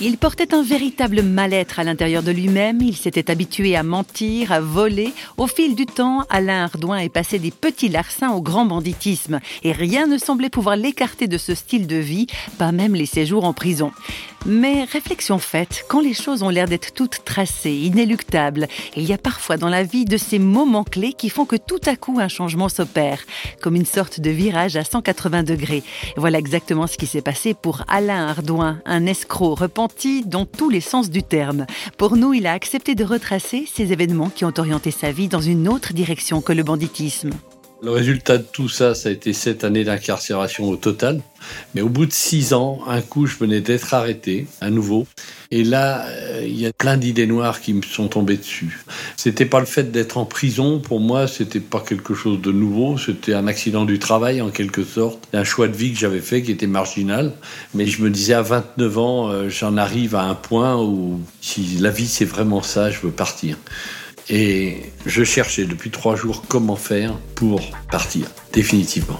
Il portait un véritable mal-être à l'intérieur de lui-même. Il s'était habitué à mentir, à voler. Au fil du temps, Alain Ardouin est passé des petits larcins au grand banditisme. Et rien ne semblait pouvoir l'écarter de ce style de vie, pas même les séjours en prison. Mais réflexion faite, quand les choses ont l'air d'être toutes tracées, inéluctables, il y a parfois dans la vie de ces moments clés qui font que tout à coup un changement s'opère, comme une sorte de virage à 180 degrés. Voilà exactement ce qui s'est passé pour Alain Ardouin, un escroc repenti dans tous les sens du terme. Pour nous, il a accepté de retracer ces événements qui ont orienté sa vie dans une autre direction que le banditisme. Le résultat de tout ça, ça a été sept années d'incarcération au total. Mais au bout de six ans, un coup, je venais d'être arrêté, à nouveau. Et là, euh, il y a plein d'idées noires qui me sont tombées dessus. C'était pas le fait d'être en prison, pour moi, c'était pas quelque chose de nouveau. C'était un accident du travail, en quelque sorte. Un choix de vie que j'avais fait qui était marginal. Mais je me disais, à 29 ans, euh, j'en arrive à un point où, si la vie c'est vraiment ça, je veux partir. Et je cherchais depuis trois jours comment faire pour partir, définitivement.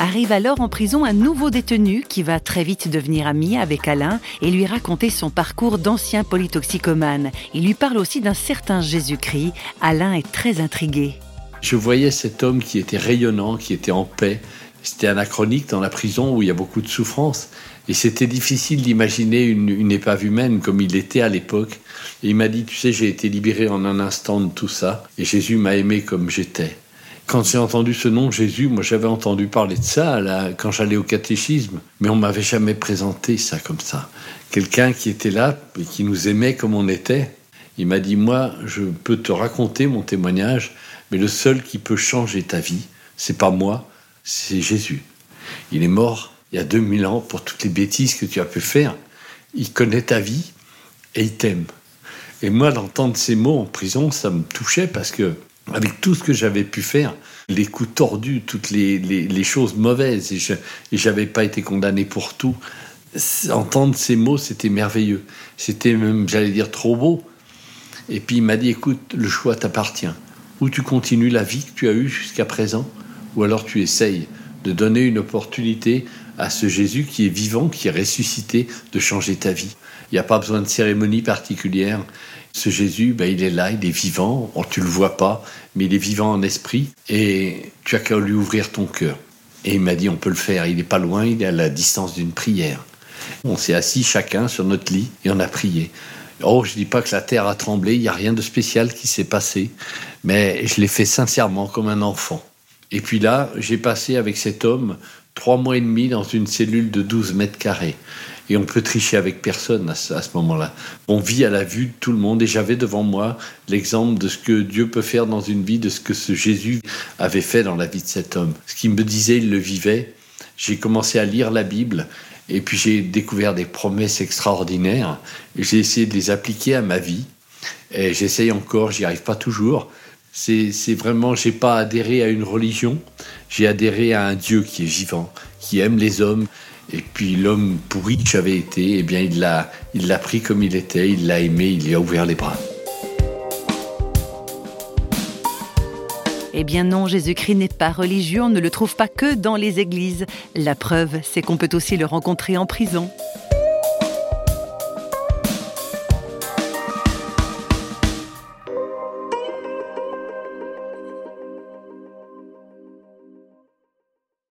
Arrive alors en prison un nouveau détenu qui va très vite devenir ami avec Alain et lui raconter son parcours d'ancien polytoxicomane. Il lui parle aussi d'un certain Jésus-Christ. Alain est très intrigué. Je voyais cet homme qui était rayonnant, qui était en paix. C'était anachronique dans la prison où il y a beaucoup de souffrance. Et c'était difficile d'imaginer une, épave humaine comme il était à l'époque. Et il m'a dit, tu sais, j'ai été libéré en un instant de tout ça, et Jésus m'a aimé comme j'étais. Quand j'ai entendu ce nom, Jésus, moi j'avais entendu parler de ça là, quand j'allais au catéchisme, mais on m'avait jamais présenté ça comme ça. Quelqu'un qui était là et qui nous aimait comme on était. Il m'a dit, moi, je peux te raconter mon témoignage, mais le seul qui peut changer ta vie, c'est pas moi, c'est Jésus. Il est mort il y a 2000 ans pour toutes les bêtises que tu as pu faire. Il connaît ta vie et il t'aime. Et moi, d'entendre ces mots en prison, ça me touchait parce que, avec tout ce que j'avais pu faire, les coups tordus, toutes les, choses mauvaises, et je n'avais pas été condamné pour tout, entendre ces mots, c'était merveilleux. C'était même, j'allais dire, trop beau. Et puis il m'a dit, écoute, le choix t'appartient. Ou tu continues la vie que tu as eue jusqu'à présent, ou alors tu essayes de donner une opportunité à ce Jésus qui est vivant, qui est ressuscité, de changer ta vie. Il n'y a pas besoin de cérémonie particulière. Ce Jésus, ben, il est là, il est vivant, tu ne le vois pas, mais il est vivant en esprit, et tu as qu'à lui ouvrir ton cœur. Et il m'a dit, on peut le faire, il n'est pas loin, il est à la distance d'une prière. On s'est assis chacun sur notre lit et on a prié. Oh, je dis pas que la terre a tremblé, il n'y a rien de spécial qui s'est passé, mais je l'ai fait sincèrement comme un enfant. Et puis là, j'ai passé avec cet homme trois mois et demi dans une cellule de 12 mètres carrés. Et on peut tricher avec personne à ce, moment-là. On vit à la vue de tout le monde et j'avais devant moi l'exemple de ce que Dieu peut faire dans une vie, de ce que ce Jésus avait fait dans la vie de cet homme. Ce qu'il me disait, il le vivait. J'ai commencé à lire la Bible et puis j'ai découvert des promesses extraordinaires j'ai essayé de les appliquer à ma vie. Et j'essaye encore, j'y arrive pas toujours, c'est vraiment, j'ai pas adhéré à une religion, j'ai adhéré à un Dieu qui est vivant, qui aime les hommes. Et puis l'homme pourri que j'avais été, eh bien il l'a, il pris comme il était, il l'a aimé, il lui a ouvert les bras. Eh bien non, Jésus-Christ n'est pas religieux, on ne le trouve pas que dans les églises. La preuve, c'est qu'on peut aussi le rencontrer en prison.